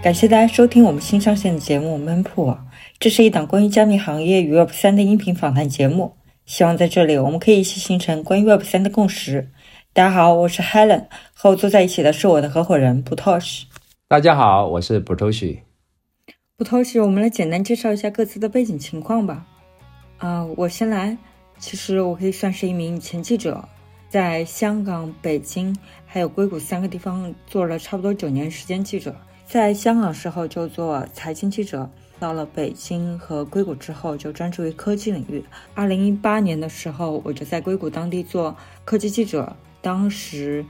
感谢大家收听我们新上线的节目《闷铺》，这是一档关于加密行业与 Web 三的音频访谈节目。希望在这里我们可以一起形成关于 Web 三的共识。大家好，我是 Helen，和我坐在一起的是我的合伙人 Butosh。大家好，我是 Butosh。Butosh，我们来简单介绍一下各自的背景情况吧。啊，我先来。其实我可以算是一名前记者，在香港、北京还有硅谷三个地方做了差不多九年时间记者。在香港时候就做财经记者，到了北京和硅谷之后就专注于科技领域。二零一八年的时候，我就在硅谷当地做科技记者，当时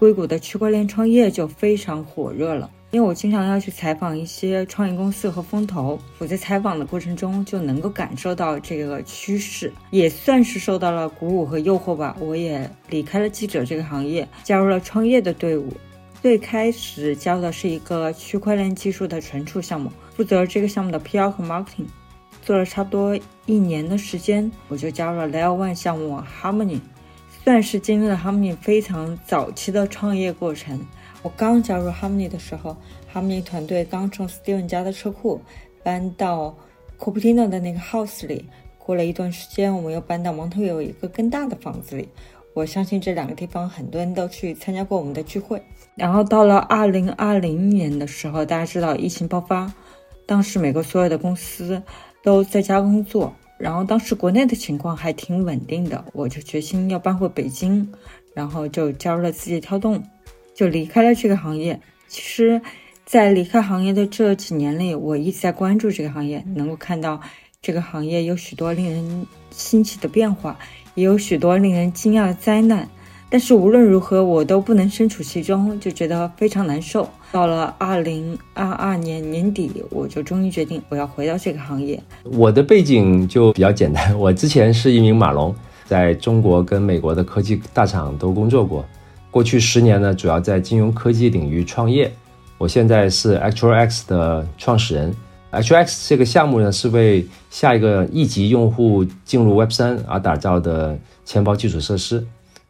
硅谷的区块链创业就非常火热了。因为我经常要去采访一些创业公司和风投，我在采访的过程中就能够感受到这个趋势，也算是受到了鼓舞和诱惑吧。我也离开了记者这个行业，加入了创业的队伍。最开始教的是一个区块链技术的存储项目，负责这个项目的 PR 和 marketing，做了差不多一年的时间，我就加入了 Layer One 项目 Harmony，算是经历了 Harmony 非常早期的创业过程。我刚加入 Harmony 的时候，Harmony 团队刚从 Steven 家的车库搬到 Cupertino 的那个 house 里，过了一段时间，我们又搬到蒙特利一个更大的房子里。我相信这两个地方很多人都去参加过我们的聚会。然后到了二零二零年的时候，大家知道疫情爆发，当时美国所有的公司都在家工作，然后当时国内的情况还挺稳定的，我就决心要搬回北京，然后就加入了字节跳动，就离开了这个行业。其实，在离开行业的这几年里，我一直在关注这个行业，能够看到这个行业有许多令人新奇的变化，也有许多令人惊讶的灾难。但是无论如何，我都不能身处其中，就觉得非常难受。到了二零二二年年底，我就终于决定我要回到这个行业。我的背景就比较简单，我之前是一名码农，在中国跟美国的科技大厂都工作过。过去十年呢，主要在金融科技领域创业。我现在是 ActualX 的创始人。HX 这个项目呢，是为下一个亿级用户进入 Web 三而打造的钱包基础设施。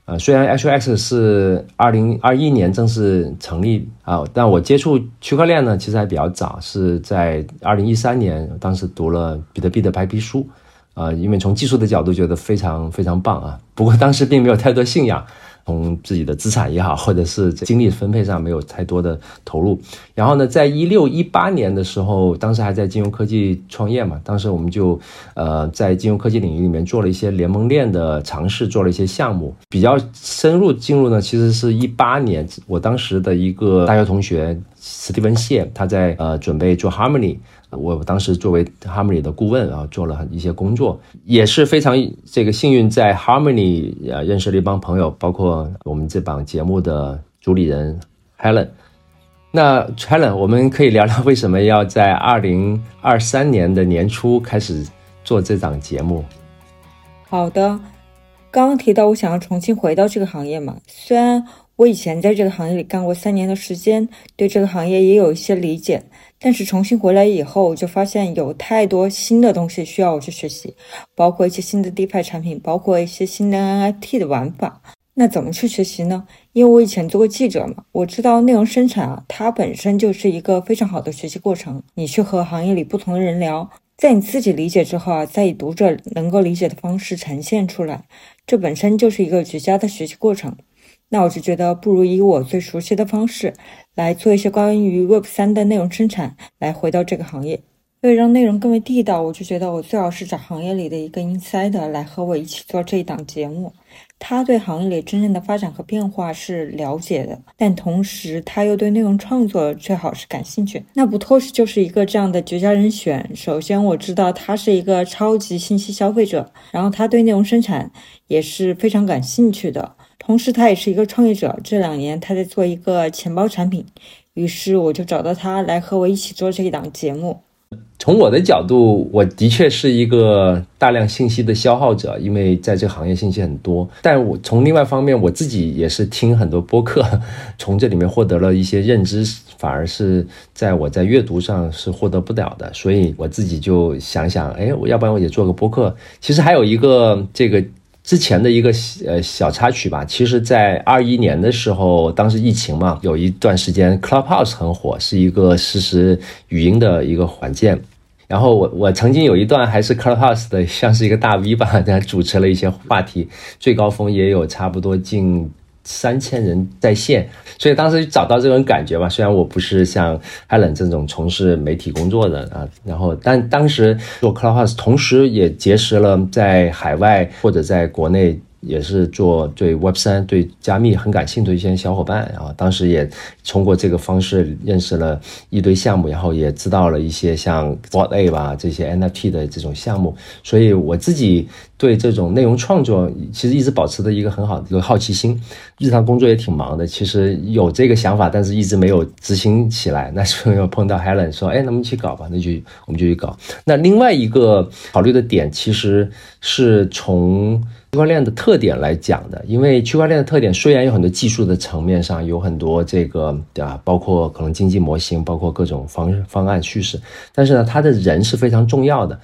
呃，虽然 HX 是二零二一年正式成立啊，但我接触区块链呢，其实还比较早，是在二零一三年，当时读了比特币的白皮书，啊，因为从技术的角度觉得非常非常棒啊，不过当时并没有太多信仰。从自己的资产也好，或者是精力分配上没有太多的投入。然后呢，在一六一八年的时候，当时还在金融科技创业嘛，当时我们就呃在金融科技领域里面做了一些联盟链的尝试，做了一些项目。比较深入进入呢，其实是一八年，我当时的一个大学同学史蒂文谢，他在呃准备做 Harmony。我当时作为 Harmony 的顾问啊，做了一些工作，也是非常这个幸运，在 Harmony 啊认识了一帮朋友，包括我们这档节目的主理人 Helen。那 Helen，我们可以聊聊为什么要在二零二三年的年初开始做这档节目？好的，刚刚提到我想要重新回到这个行业嘛，虽然我以前在这个行业里干过三年的时间，对这个行业也有一些理解。但是重新回来以后，我就发现有太多新的东西需要我去学习，包括一些新的 DeFi 产品，包括一些新的 NFT 的玩法。那怎么去学习呢？因为我以前做过记者嘛，我知道内容生产啊，它本身就是一个非常好的学习过程。你去和行业里不同的人聊，在你自己理解之后啊，再以读者能够理解的方式呈现出来，这本身就是一个绝佳的学习过程。那我就觉得，不如以我最熟悉的方式来做一些关于 Web 三的内容生产，来回到这个行业。为了让内容更为地道，我就觉得我最好是找行业里的一个 insider 来和我一起做这一档节目。他对行业里真正的发展和变化是了解的，但同时他又对内容创作最好是感兴趣。那不托是就是一个这样的绝佳人选。首先我知道他是一个超级信息消费者，然后他对内容生产也是非常感兴趣的。同时，他也是一个创业者。这两年，他在做一个钱包产品，于是我就找到他来和我一起做这一档节目。从我的角度，我的确是一个大量信息的消耗者，因为在这个行业信息很多。但我从另外方面，我自己也是听很多播客，从这里面获得了一些认知，反而是在我在阅读上是获得不了的。所以我自己就想想，哎，我要不然我也做个播客。其实还有一个这个。之前的一个呃小插曲吧。其实，在二一年的时候，当时疫情嘛，有一段时间 Clubhouse 很火，是一个实时语音的一个软件。然后我我曾经有一段还是 Clubhouse 的，像是一个大 V 吧，主持了一些话题，最高峰也有差不多近。三千人在线，所以当时找到这种感觉吧。虽然我不是像海伦这种从事媒体工作的啊，然后但当时做 Clubhouse，同时也结识了在海外或者在国内。也是做对 Web 三、对加密很感兴趣的一些小伙伴，然后当时也通过这个方式认识了一堆项目，然后也知道了一些像 b o t A 吧这些 NFT 的这种项目，所以我自己对这种内容创作其实一直保持着一个很好的一个好奇心。日常工作也挺忙的，其实有这个想法，但是一直没有执行起来。那时候又碰到 Helen 说：“哎，那我们一起搞吧。”那就我们就去搞。那另外一个考虑的点其实是从。区块链的特点来讲的，因为区块链的特点虽然有很多技术的层面上有很多这个对吧，包括可能经济模型，包括各种方方案叙事，但是呢，它的人是非常重要的。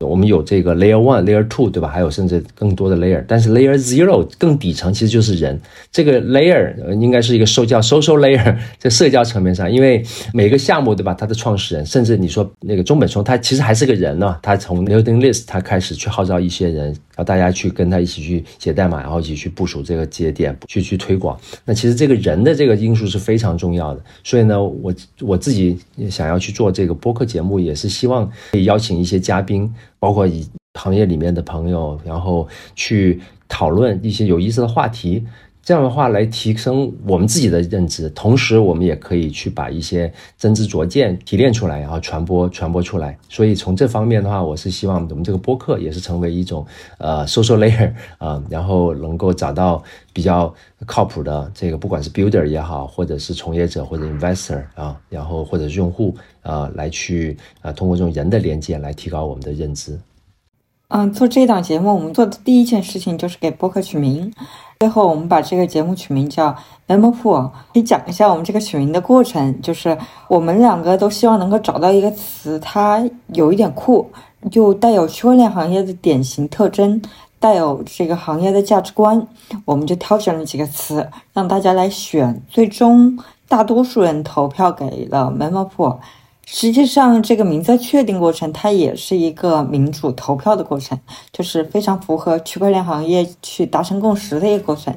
我们有这个 layer one、layer two，对吧？还有甚至更多的 layer，但是 layer zero 更底层其实就是人。这个 layer 应该是一个社交 social layer，在社交层面上，因为每个项目，对吧？它的创始人，甚至你说那个中本聪，他其实还是个人呢。他从 n e w d i n g list 他开始去号召一些人，然后大家去跟他一起去写代码，然后一起去部署这个节点，去去推广。那其实这个人的这个因素是非常重要的。所以呢，我我自己想要去做这个播客节目，也是希望可以邀请一些嘉宾。包括以行业里面的朋友，然后去讨论一些有意思的话题，这样的话来提升我们自己的认知，同时我们也可以去把一些真知灼见提炼出来，然后传播传播出来。所以从这方面的话，我是希望我们这个播客也是成为一种呃 social layer 啊，然后能够找到比较靠谱的这个，不管是 builder 也好，或者是从业者或者 investor 啊，然后或者是用户。啊，来去啊，通过这种人的连接来提高我们的认知。嗯，做这档节目，我们做的第一件事情就是给播客取名。最后，我们把这个节目取名叫 Memopool。可以讲一下我们这个取名的过程，就是我们两个都希望能够找到一个词，它有一点酷，就带有区块链行业的典型特征，带有这个行业的价值观。我们就挑选了几个词，让大家来选。最终，大多数人投票给了 Memopool。实际上，这个名字确定过程，它也是一个民主投票的过程，就是非常符合区块链行业去达成共识的一个过程。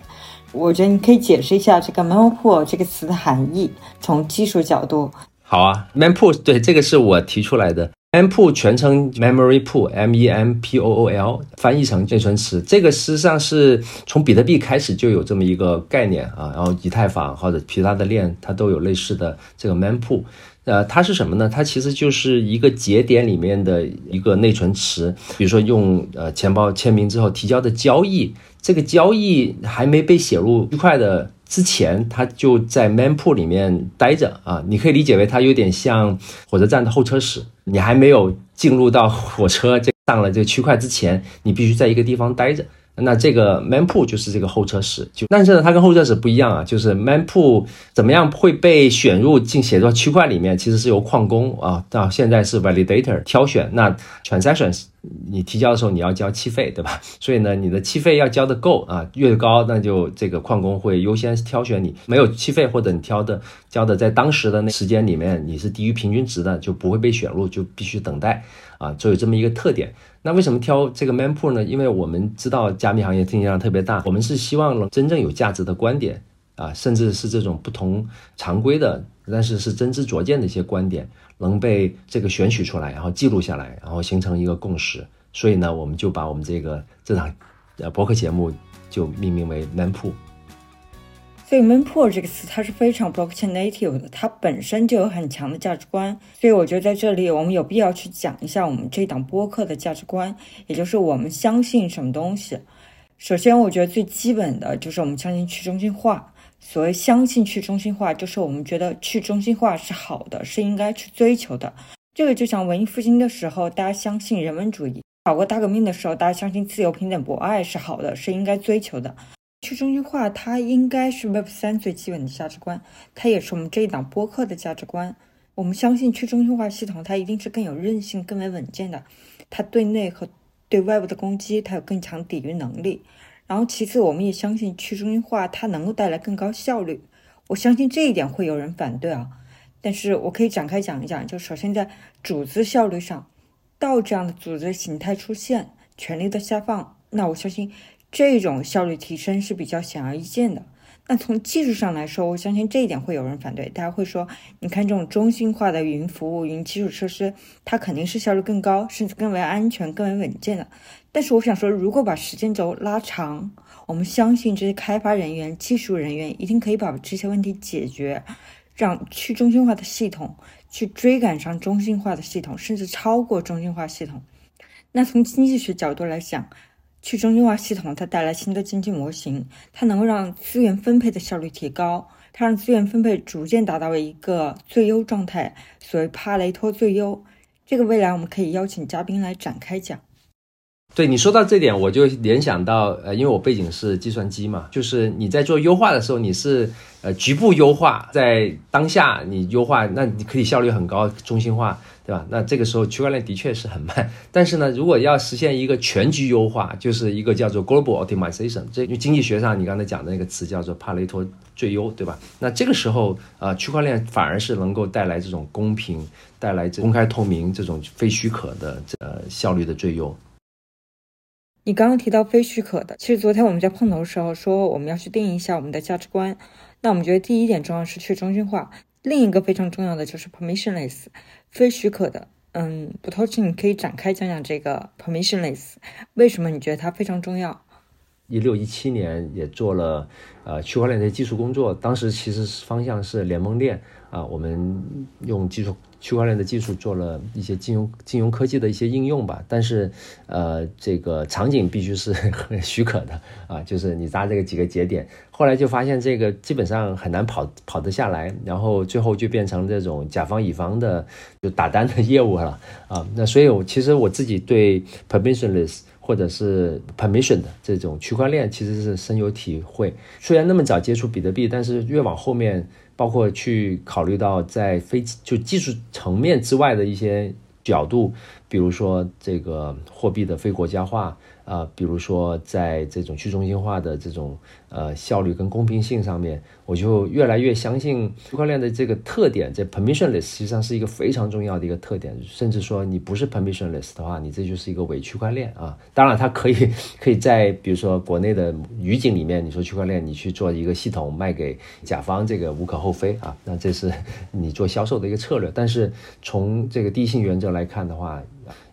我觉得你可以解释一下这个 mempool 这个词的含义，从技术角度。好啊，mempool 对这个是我提出来的，mempool 全称 memory pool，m e m p o o l，翻译成内存池。这个事实上是从比特币开始就有这么一个概念啊，然后以太坊或者其他的链它都有类似的这个 mempool。呃，它是什么呢？它其实就是一个节点里面的一个内存池。比如说用呃钱包签名之后提交的交易，这个交易还没被写入区块的之前，它就在 mempool 里面待着啊。你可以理解为它有点像火车站的候车室，你还没有进入到火车这上了这个区块之前，你必须在一个地方待着。那这个 man pool 就是这个候车室，就但是呢，它跟候车室不一样啊，就是 man pool 怎么样会被选入进写作区块里面，其实是由矿工啊，到现在是 validator 挑选。那 transactions 你提交的时候你要交气费，对吧？所以呢，你的气费要交的够啊，越高那就这个矿工会优先挑选你。没有气费或者你挑的交的在当时的那时间里面你是低于平均值的，就不会被选入，就必须等待啊，就有这么一个特点。那为什么挑这个 Manpool 呢？因为我们知道加密行业竞争量特别大，我们是希望能真正有价值的观点啊，甚至是这种不同常规的，但是是真知灼见的一些观点，能被这个选取出来，然后记录下来，然后形成一个共识。所以呢，我们就把我们这个这档呃博客节目就命名为 Menpool。所以 Menpool 这个词它是非常 blockchain native 的，它本身就有很强的价值观。所以我觉得在这里我们有必要去讲一下我们这档播客的价值观，也就是我们相信什么东西。首先，我觉得最基本的就是我们相信去中心化。所谓相信去中心化，就是我们觉得去中心化是好的，是应该去追求的。这个就像文艺复兴的时候，大家相信人文主义；法国大革命的时候，大家相信自由、平等、博爱是好的，是应该追求的。去中心化，它应该是 Web 三最基本的价值观，它也是我们这一档播客的价值观。我们相信去中心化系统，它一定是更有韧性、更为稳健的。它对内和对外部的攻击，它有更强抵御能力。然后其次，我们也相信去中心化它能够带来更高效率。我相信这一点会有人反对啊，但是我可以展开讲一讲。就首先在组织效率上，到这样的组织形态出现，权力的下放，那我相信这种效率提升是比较显而易见的。那从技术上来说，我相信这一点会有人反对，大家会说，你看这种中心化的云服务、云基础设施，它肯定是效率更高，甚至更为安全、更为稳健的。但是我想说，如果把时间轴拉长，我们相信这些开发人员、技术人员一定可以把这些问题解决，让去中心化的系统去追赶上中心化的系统，甚至超过中心化系统。那从经济学角度来讲，去中心化系统它带来新的经济模型，它能够让资源分配的效率提高，它让资源分配逐渐达到一个最优状态，所谓帕雷托最优。这个未来我们可以邀请嘉宾来展开讲。对你说到这点，我就联想到，呃，因为我背景是计算机嘛，就是你在做优化的时候，你是呃局部优化，在当下你优化，那你可以效率很高，中心化，对吧？那这个时候区块链的确是很慢，但是呢，如果要实现一个全局优化，就是一个叫做 global optimization，这就经济学上你刚才讲的那个词叫做帕雷托最优，对吧？那这个时候，呃，区块链反而是能够带来这种公平，带来公开透明这种非许可的呃效率的最优。你刚刚提到非许可的，其实昨天我们在碰头的时候说我们要去定义一下我们的价值观。那我们觉得第一点重要是去中心化，另一个非常重要的就是 permissionless，非许可的。嗯，不透气，你可以展开讲讲这个 permissionless，为什么你觉得它非常重要？一六一七年也做了呃区块链的技术工作，当时其实方向是联盟链啊，我们用技术。区块链的技术做了一些金融 金融科技的一些应用吧，但是，呃，这个场景必须是许可的啊，就是你扎这个几个节点，后来就发现这个基本上很难跑跑得下来，然后最后就变成这种甲方乙方的就打单的业务了啊。那所以，我其实我自己对 permissionless 或者是 permission 的这种区块链其实是深有体会。虽然那么早接触比特币，但是越往后面。包括去考虑到在非就技术层面之外的一些角度，比如说这个货币的非国家化。啊，比如说在这种去中心化的这种呃效率跟公平性上面，我就越来越相信区块链的这个特点，这 permissionless 实际上是一个非常重要的一个特点。甚至说你不是 permissionless 的话，你这就是一个伪区块链啊。当然，它可以可以在比如说国内的语境里面，你说区块链，你去做一个系统卖给甲方，这个无可厚非啊。那这是 你做销售的一个策略。但是从这个第一性原则来看的话，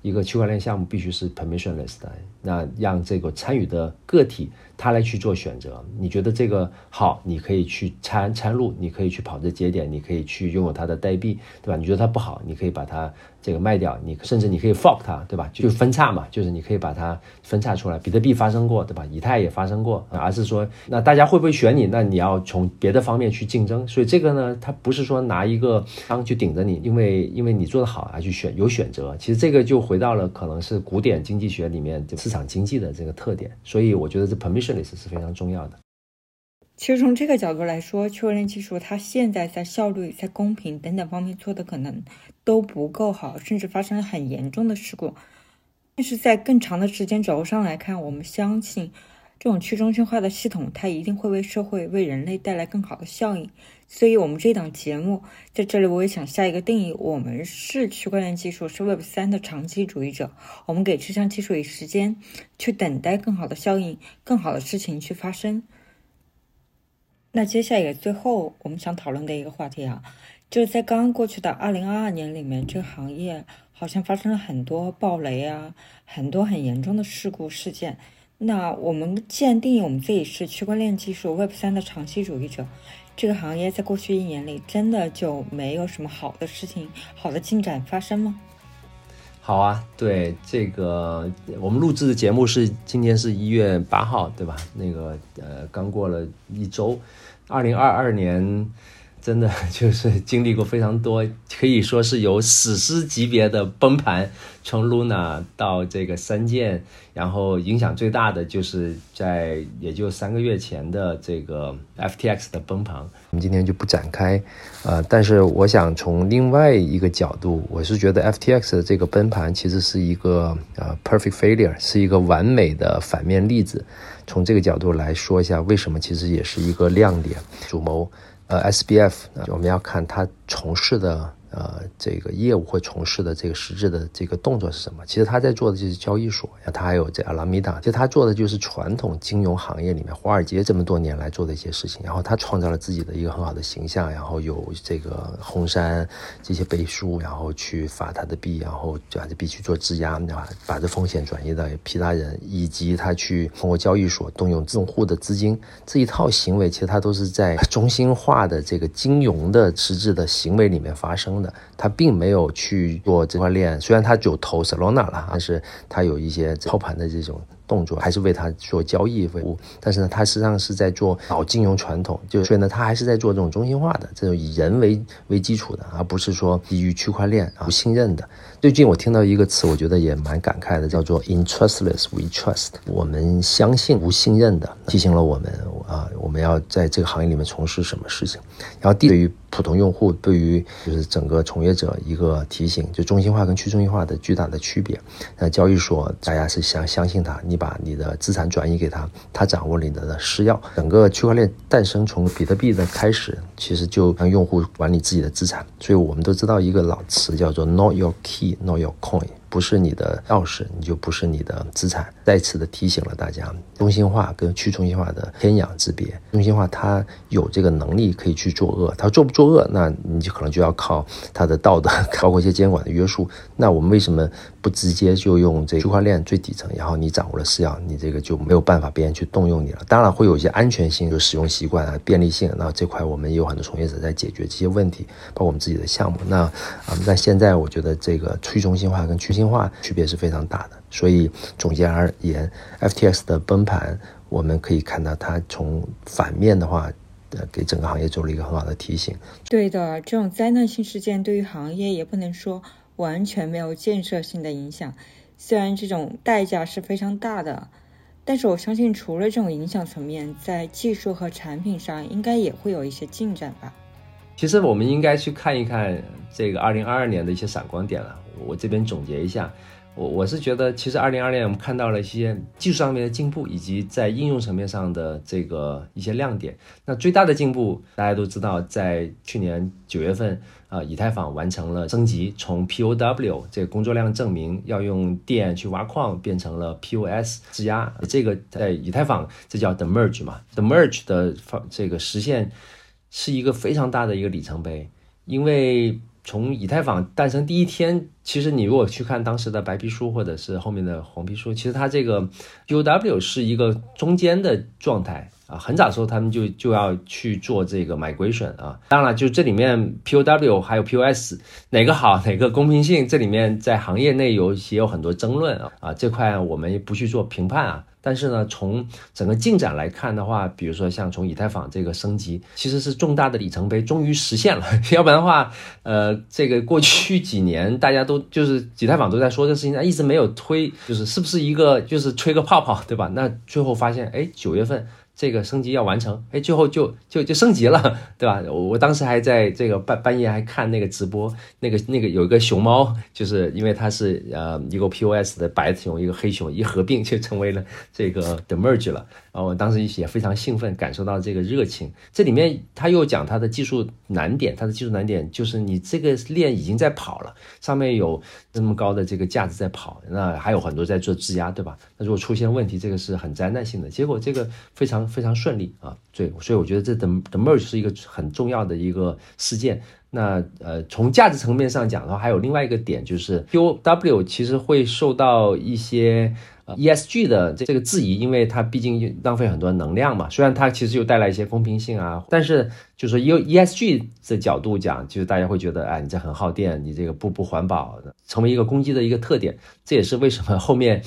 一个区块链项目必须是 permissionless 的，那让这个参与的个体他来去做选择。你觉得这个好，你可以去参参入，你可以去跑这节点，你可以去拥有它的代币，对吧？你觉得它不好，你可以把它。这个卖掉，你甚至你可以 fork 它，对吧？就分叉嘛，就是你可以把它分叉出来。比特币发生过，对吧？以太也发生过，而是说，那大家会不会选你？那你要从别的方面去竞争。所以这个呢，它不是说拿一个枪去顶着你，因为因为你做得好而，去选有选择。其实这个就回回到了可能是古典经济学里面市场经济的这个特点。所以我觉得这 permissionless 是非常重要的。其实从这个角度来说，区块链技术它现在在效率、在公平等等方面做的可能都不够好，甚至发生了很严重的事故。但是在更长的时间轴上来看，我们相信这种去中心化的系统，它一定会为社会、为人类带来更好的效应。所以，我们这档节目在这里，我也想下一个定义：我们是区块链技术，是 Web 三的长期主义者。我们给这项技术以时间，去等待更好的效应、更好的事情去发生。那接下来最后我们想讨论的一个话题啊，就是在刚刚过去的二零二二年里面，这个行业好像发生了很多暴雷啊，很多很严重的事故事件。那我们既然定义我们自己是区块链技术 Web 三的长期主义者，这个行业在过去一年里真的就没有什么好的事情、好的进展发生吗？好啊，对这个我们录制的节目是今天是一月八号，对吧？那个呃，刚过了一周，二零二二年。真的 就是经历过非常多，可以说是有史诗级别的崩盘，从 Luna 到这个三剑，然后影响最大的就是在也就三个月前的这个 FTX 的崩盘。我们今天就不展开，呃，但是我想从另外一个角度，我是觉得 FTX 的这个崩盘其实是一个呃 perfect failure，是一个完美的反面例子。从这个角度来说一下，为什么其实也是一个亮点。主谋，呃，SBF，我们要看他从事的。呃，这个业务会从事的这个实质的这个动作是什么？其实他在做的就是交易所，他还有这阿拉米达，其实他做的就是传统金融行业里面华尔街这么多年来做的一些事情。然后他创造了自己的一个很好的形象，然后有这个红杉这些背书，然后去发他的币，然后把这币去做质押，对吧？把这风险转移到其他人，以及他去通过交易所动用用户的资金这一套行为，其实他都是在 中心化的这个金融的实质的行为里面发生的。他并没有去做这块链，虽然他就投 Solana 了，但是他有一些操盘的这种。动作还是为他做交易服务，但是呢，他实际上是在做老金融传统，就所以呢，他还是在做这种中心化的这种以人为为基础的，而不是说基于区块链不信任的。最近我听到一个词，我觉得也蛮感慨的，叫做 “interestless we trust”，我们相信无信任的，提醒了我们啊，我们要在这个行业里面从事什么事情。然后，对于普通用户，对于就是整个从业者一个提醒，就中心化跟去中心化的巨大的区别。那交易所大家是相相信它，你把你的资产转移给他，他掌握你的私钥。整个区块链诞生从比特币的开始，其实就让用户管理自己的资产。所以我们都知道一个老词叫做 “Not your key, not your coin，不是你的钥匙，你就不是你的资产。再次的提醒了大家，中心化跟去中心化的天壤之别。中心化它有这个能力可以去作恶，它做不作恶，那你就可能就要靠它的道德，包括一些监管的约束。那我们为什么不直接就用这区块链最底层？然后你掌握了私钥，你这个就没有办法别人去动用你了。当然会有一些安全性，就使用习惯啊、便利性。那这块我们也有很多从业者在解决这些问题，包括我们自己的项目。那啊，那现在我觉得这个去中心化跟去中心化区别是非常大的。所以总结而言，FTX 的崩盘，我们可以看到它从反面的话，呃，给整个行业做了一个很好的提醒。对的，这种灾难性事件对于行业也不能说完全没有建设性的影响。虽然这种代价是非常大的，但是我相信除了这种影响层面，在技术和产品上应该也会有一些进展吧。其实我们应该去看一看这个二零二二年的一些闪光点了。我这边总结一下。我我是觉得，其实二零二零年我们看到了一些技术上面的进步，以及在应用层面上的这个一些亮点。那最大的进步，大家都知道，在去年九月份，啊，以太坊完成了升级，从 POW 这个工作量证明要用电去挖矿，变成了 POS 质押。这个在以太坊这叫 The Merge 嘛，The Merge 的方这个实现是一个非常大的一个里程碑，因为。从以太坊诞生第一天，其实你如果去看当时的白皮书或者是后面的黄皮书，其实它这个 POW 是一个中间的状态啊。很早时候他们就就要去做这个 migration 啊。当然，就这里面 POW 还有 POS 哪个好，哪个公平性，这里面在行业内有也有很多争论啊啊。这块我们不去做评判啊。但是呢，从整个进展来看的话，比如说像从以太坊这个升级，其实是重大的里程碑，终于实现了。要不然的话，呃，这个过去几年大家都就是以太坊都在说这事情，一直没有推，就是是不是一个就是吹个泡泡，对吧？那最后发现，哎，九月份。这个升级要完成，哎，最后就就就升级了，对吧？我我当时还在这个半半夜还看那个直播，那个那个有一个熊猫，就是因为它是呃一个 POS 的白熊，一个黑熊一合并就成为了这个的 merge 了。然后我当时也非常兴奋，感受到这个热情。这里面他又讲他的技术难点，他的技术难点就是你这个链已经在跑了，上面有这么高的这个价值在跑，那还有很多在做质押，对吧？那如果出现问题，这个是很灾难性的。结果这个非常。非常顺利啊，对，所以我觉得这的的 merge 是一个很重要的一个事件。那呃，从价值层面上讲的话，还有另外一个点就是 POW 其实会受到一些 ESG 的这这个质疑，因为它毕竟浪费很多能量嘛。虽然它其实又带来一些公平性啊，但是就是由 ESG 的角度讲，就是大家会觉得，哎，你这很耗电，你这个不不环保的，成为一个攻击的一个特点。这也是为什么 后面。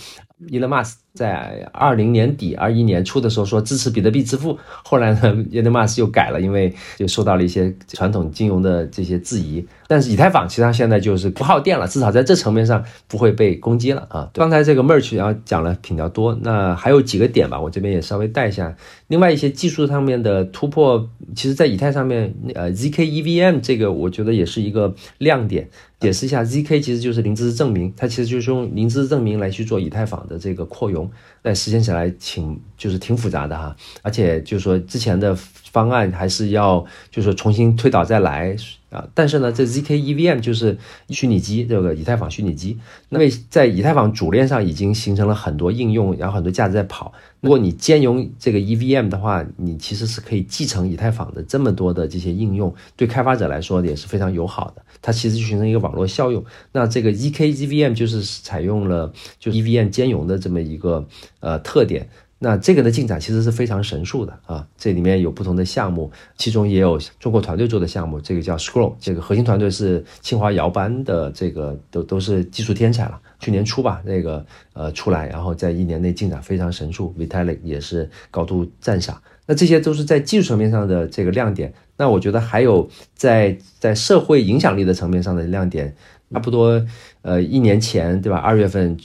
伊隆马斯在二零年底、二一年初的时候说支持比特币支付，后来呢，伊隆马斯又改了，因为就受到了一些传统金融的这些质疑。但是以太坊其实它现在就是不耗电了，至少在这层面上不会被攻击了啊。刚才这个 merge 然后讲了比较多，那还有几个点吧，我这边也稍微带一下。另外一些技术上面的突破，其实在以太上面，呃，zk EVM 这个我觉得也是一个亮点。解释一下，zk 其实就是零知识证明，它其实就是用零知识证明来去做以太坊的这个扩容，但实现起来挺就是挺复杂的哈，而且就是说之前的方案还是要就是说重新推倒再来啊，但是呢，这 zk EVM 就是虚拟机这个以太坊虚拟机，那么在以太坊主链上已经形成了很多应用，然后很多价值在跑。如果你兼容这个 EVM 的话，你其实是可以继承以太坊的这么多的这些应用，对开发者来说也是非常友好的。它其实就形成一个网络效用。那这个 EK EVM 就是采用了就 EVM 兼容的这么一个呃特点。那这个的进展其实是非常神速的啊！这里面有不同的项目，其中也有中国团队做的项目，这个叫 Scroll，这个核心团队是清华摇班的，这个都都是技术天才了。去年初吧，那个呃出来，然后在一年内进展非常神速，Vitalik 也是高度赞赏。那这些都是在技术层面上的这个亮点。那我觉得还有在在社会影响力的层面上的亮点，差不多呃一年前对吧？二月份。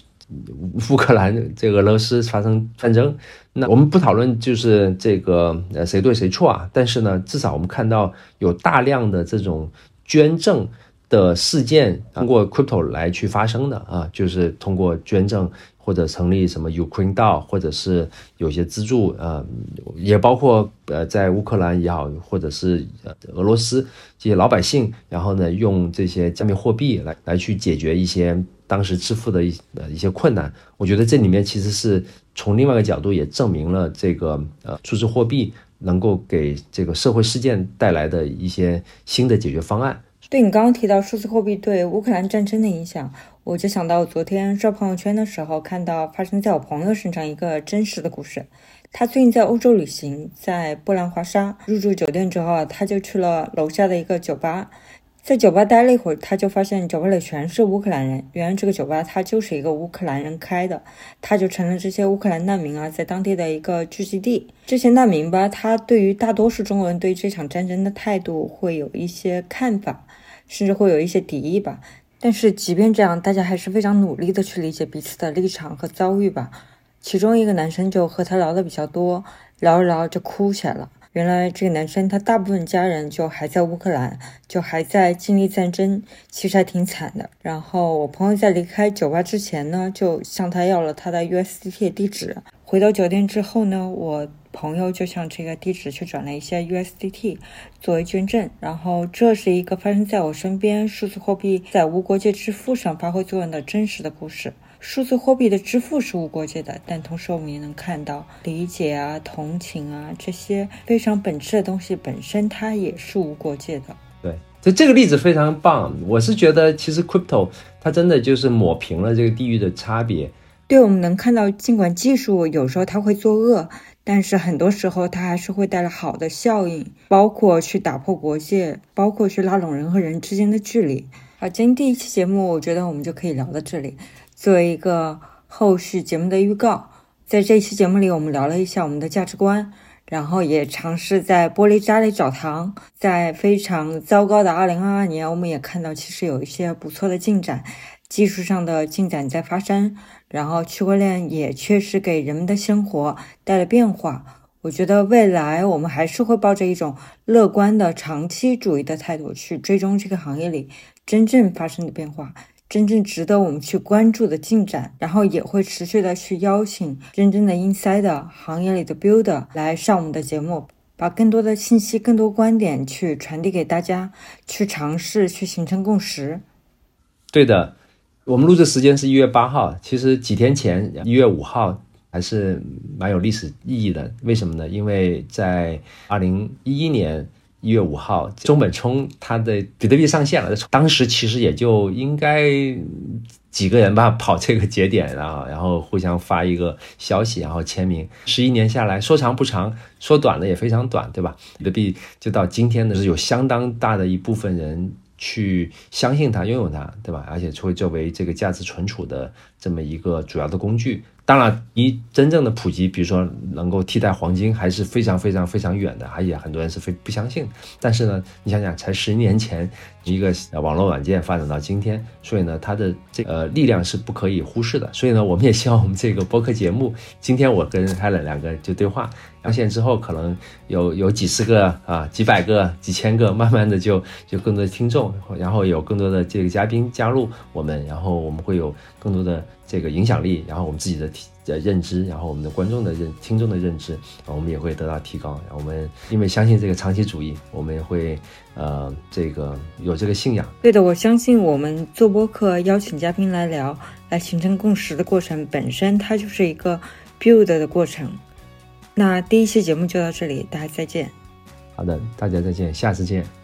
乌克兰这个俄罗斯发生战争，那我们不讨论就是这个呃谁对谁错啊，但是呢，至少我们看到有大量的这种捐赠的事件通过 crypto 来去发生的啊，就是通过捐赠或者成立什么 Ukraine DAO，或者是有些资助呃，也包括呃在乌克兰也好，或者是呃俄罗斯这些老百姓，然后呢用这些加密货币来来去解决一些。当时支付的一呃一些困难，我觉得这里面其实是从另外一个角度也证明了这个呃数字货币能够给这个社会事件带来的一些新的解决方案。对你刚刚提到数字货币对乌克兰战争的影响，我就想到昨天刷朋友圈的时候看到发生在我朋友身上一个真实的故事。他最近在欧洲旅行，在波兰华沙入住酒店之后啊，他就去了楼下的一个酒吧。在酒吧待了一会儿，他就发现酒吧里全是乌克兰人。原来这个酒吧他就是一个乌克兰人开的，他就成了这些乌克兰难民啊，在当地的一个聚集地。这些难民吧，他对于大多数中国人对这场战争的态度会有一些看法，甚至会有一些敌意吧。但是即便这样，大家还是非常努力的去理解彼此的立场和遭遇吧。其中一个男生就和他聊的比较多，聊着聊着就哭起来了。原来这个男生他大部分家人就还在乌克兰，就还在经历战争，其实还挺惨的。然后我朋友在离开酒吧之前呢，就向他要了他的 USDT 地址。回到酒店之后呢，我朋友就向这个地址去转了一些 USDT 作为捐赠。然后这是一个发生在我身边数字货币在无国界支付上发挥作用的真实的故事。数字货币的支付是无国界的，但同时我们也能看到理解啊、同情啊这些非常本质的东西本身，它也是无国界的。对，就这个例子非常棒。我是觉得，其实 crypto 它真的就是抹平了这个地域的差别。对，我们能看到，尽管技术有时候它会作恶，但是很多时候它还是会带来好的效应，包括去打破国界，包括去拉拢人和人之间的距离。好，今天第一期节目，我觉得我们就可以聊到这里。作为一个后续节目的预告，在这期节目里，我们聊了一下我们的价值观，然后也尝试在玻璃渣里找糖。在非常糟糕的2022年，我们也看到其实有一些不错的进展，技术上的进展在发生，然后区块链也确实给人们的生活带来变化。我觉得未来我们还是会抱着一种乐观的长期主义的态度去追踪这个行业里真正发生的变化。真正值得我们去关注的进展，然后也会持续的去邀请真正的 inside 行业里的 builder 来上我们的节目，把更多的信息、更多观点去传递给大家，去尝试去形成共识。对的，我们录制时间是一月八号，其实几天前一月五号还是蛮有历史意义的。为什么呢？因为在二零一一年。一月五号，中本聪他的比特币上线了。当时其实也就应该几个人吧，跑这个节点，然后然后互相发一个消息，然后签名。十一年下来，说长不长，说短的也非常短，对吧？比特币就到今天的是有相当大的一部分人去相信它、拥有它，对吧？而且会作为这个价值存储的这么一个主要的工具。当然，离真正的普及，比如说能够替代黄金，还是非常非常非常远的，而且很多人是非不相信。但是呢，你想想，才十年前一个网络软件发展到今天，所以呢，它的这呃力量是不可以忽视的。所以呢，我们也希望我们这个播客节目，今天我跟 Helen 两个就对话，上线之后，可能有有几十个啊、几百个、几千个，慢慢的就就更多的听众，然后有更多的这个嘉宾加入我们，然后我们会有更多的这个影响力，然后我们自己的体的认知，然后我们的观众的认听众的认知，我们也会得到提高。然后我们因为相信这个长期主义，我们也会呃这个有这个信仰。对的，我相信我们做播客邀请嘉宾来聊，来形成共识的过程本身，它就是一个 build 的过程。那第一期节目就到这里，大家再见。好的，大家再见，下次见。